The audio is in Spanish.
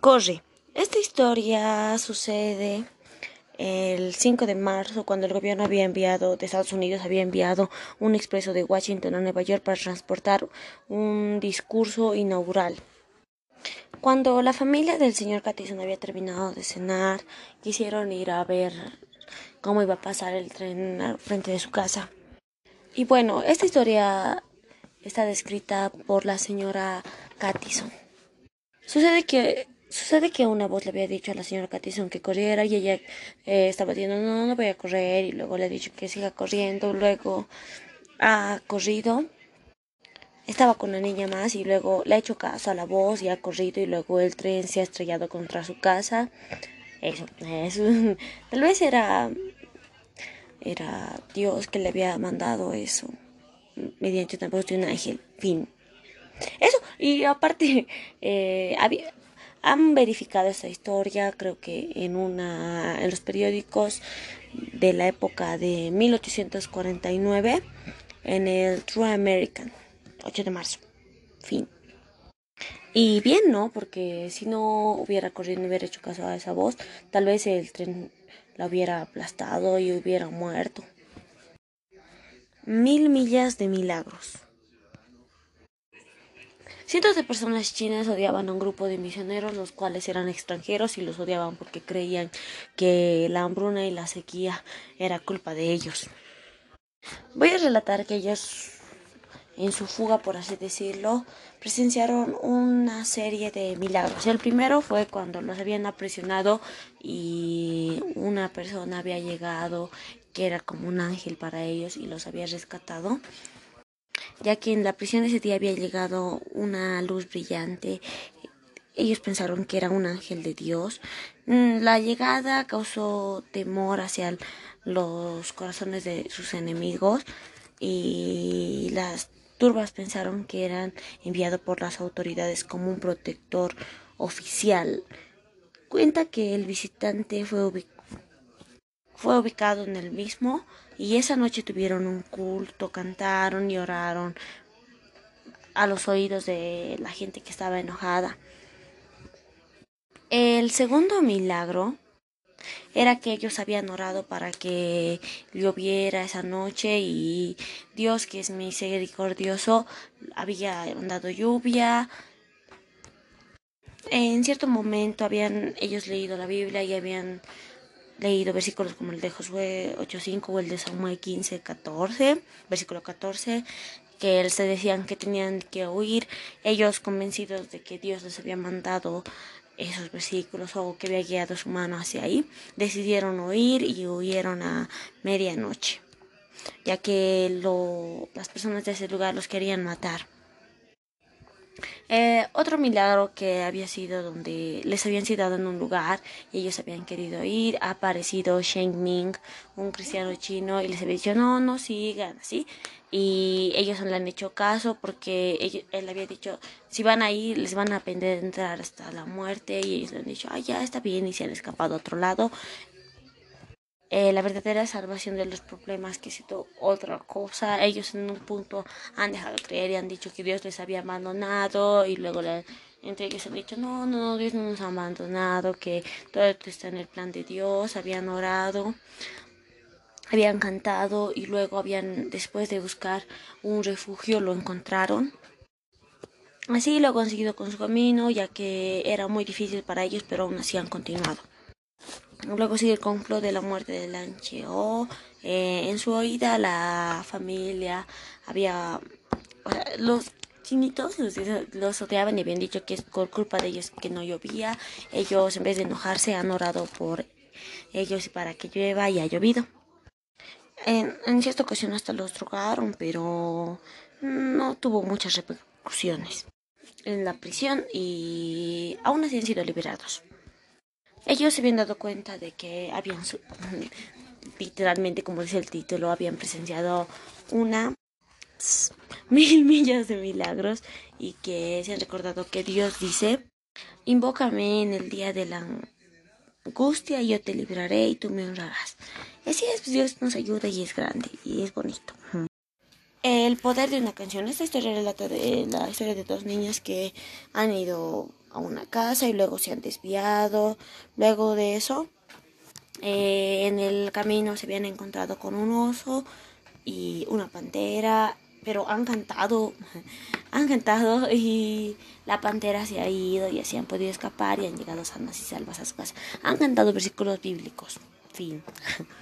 Corre. Esta historia sucede el 5 de marzo cuando el gobierno había enviado de Estados Unidos había enviado un expreso de Washington a Nueva York para transportar un discurso inaugural. Cuando la familia del señor Catison había terminado de cenar, quisieron ir a ver cómo iba a pasar el tren al frente de su casa. Y bueno, esta historia está descrita por la señora Catison. Sucede que Sucede que una voz le había dicho a la señora Catison que corriera y ella eh, estaba diciendo no, no voy a correr y luego le ha dicho que siga corriendo, luego ha corrido, estaba con la niña más y luego le ha hecho caso a la voz y ha corrido y luego el tren se ha estrellado contra su casa. Eso, eso tal vez era, era Dios que le había mandado eso mediante una voz de un ángel, fin. Eso, y aparte, eh, había, han verificado esta historia, creo que en una en los periódicos de la época de 1849 en el True American, 8 de marzo. Fin. Y bien, ¿no? Porque si no hubiera corrido y hubiera hecho caso a esa voz, tal vez el tren la hubiera aplastado y hubiera muerto. Mil millas de milagros. Cientos de personas chinas odiaban a un grupo de misioneros, los cuales eran extranjeros y los odiaban porque creían que la hambruna y la sequía era culpa de ellos. Voy a relatar que ellos, en su fuga, por así decirlo, presenciaron una serie de milagros. El primero fue cuando los habían aprisionado y una persona había llegado que era como un ángel para ellos y los había rescatado ya que en la prisión ese día había llegado una luz brillante. Ellos pensaron que era un ángel de Dios. Mm, la llegada causó temor hacia los corazones de sus enemigos y las turbas pensaron que eran enviados por las autoridades como un protector oficial. Cuenta que el visitante fue ubicado fue ubicado en el mismo y esa noche tuvieron un culto, cantaron y oraron a los oídos de la gente que estaba enojada. El segundo milagro era que ellos habían orado para que lloviera esa noche y Dios, que es misericordioso, había dado lluvia. En cierto momento habían ellos leído la Biblia y habían leído versículos como el de Josué 8.5 o el de Samuel 15.14, versículo 14, que se decían que tenían que huir, ellos convencidos de que Dios les había mandado esos versículos o que había guiado su mano hacia ahí, decidieron huir y huyeron a medianoche, ya que lo, las personas de ese lugar los querían matar. Eh, otro milagro que había sido donde les habían citado en un lugar y ellos habían querido ir, ha aparecido Shen Ming, un cristiano chino, y les había dicho, no, no sigan, así. Y ellos no le han hecho caso porque él había dicho, si van a ir, les van a aprender a entrar hasta la muerte. Y ellos le han dicho, ah, ya está bien, y se han escapado a otro lado. Eh, la verdadera salvación de los problemas que sido otra cosa. Ellos en un punto han dejado de creer y han dicho que Dios les había abandonado y luego entre ellos han dicho no, no, Dios no nos ha abandonado, que todo esto está en el plan de Dios, habían orado, habían cantado y luego habían, después de buscar un refugio, lo encontraron. Así lo han conseguido con su camino, ya que era muy difícil para ellos, pero aún así han continuado. Luego sigue el complot de la muerte de Lancheo. Eh, en su oída la familia había... los chinitos los, los, odiaban y habían dicho que es por culpa de ellos que no llovía. Ellos en vez de enojarse han orado por ellos para que llueva y ha llovido. En, en cierta ocasión hasta los drogaron, pero no tuvo muchas repercusiones en la prisión y aún así han sido liberados. Ellos se habían dado cuenta de que habían, literalmente, como dice el título, habían presenciado una mil millas de milagros y que se han recordado que Dios dice, invócame en el día de la angustia y yo te libraré y tú me honrarás. Así es, Dios nos ayuda y es grande y es bonito. El poder de una canción. Esta historia relata de la historia de dos niñas que han ido a una casa y luego se han desviado. Luego de eso, eh, en el camino se habían encontrado con un oso y una pantera, pero han cantado, han cantado y la pantera se ha ido y así han podido escapar y han llegado sanas y salvas a su casa. Han cantado versículos bíblicos. Fin.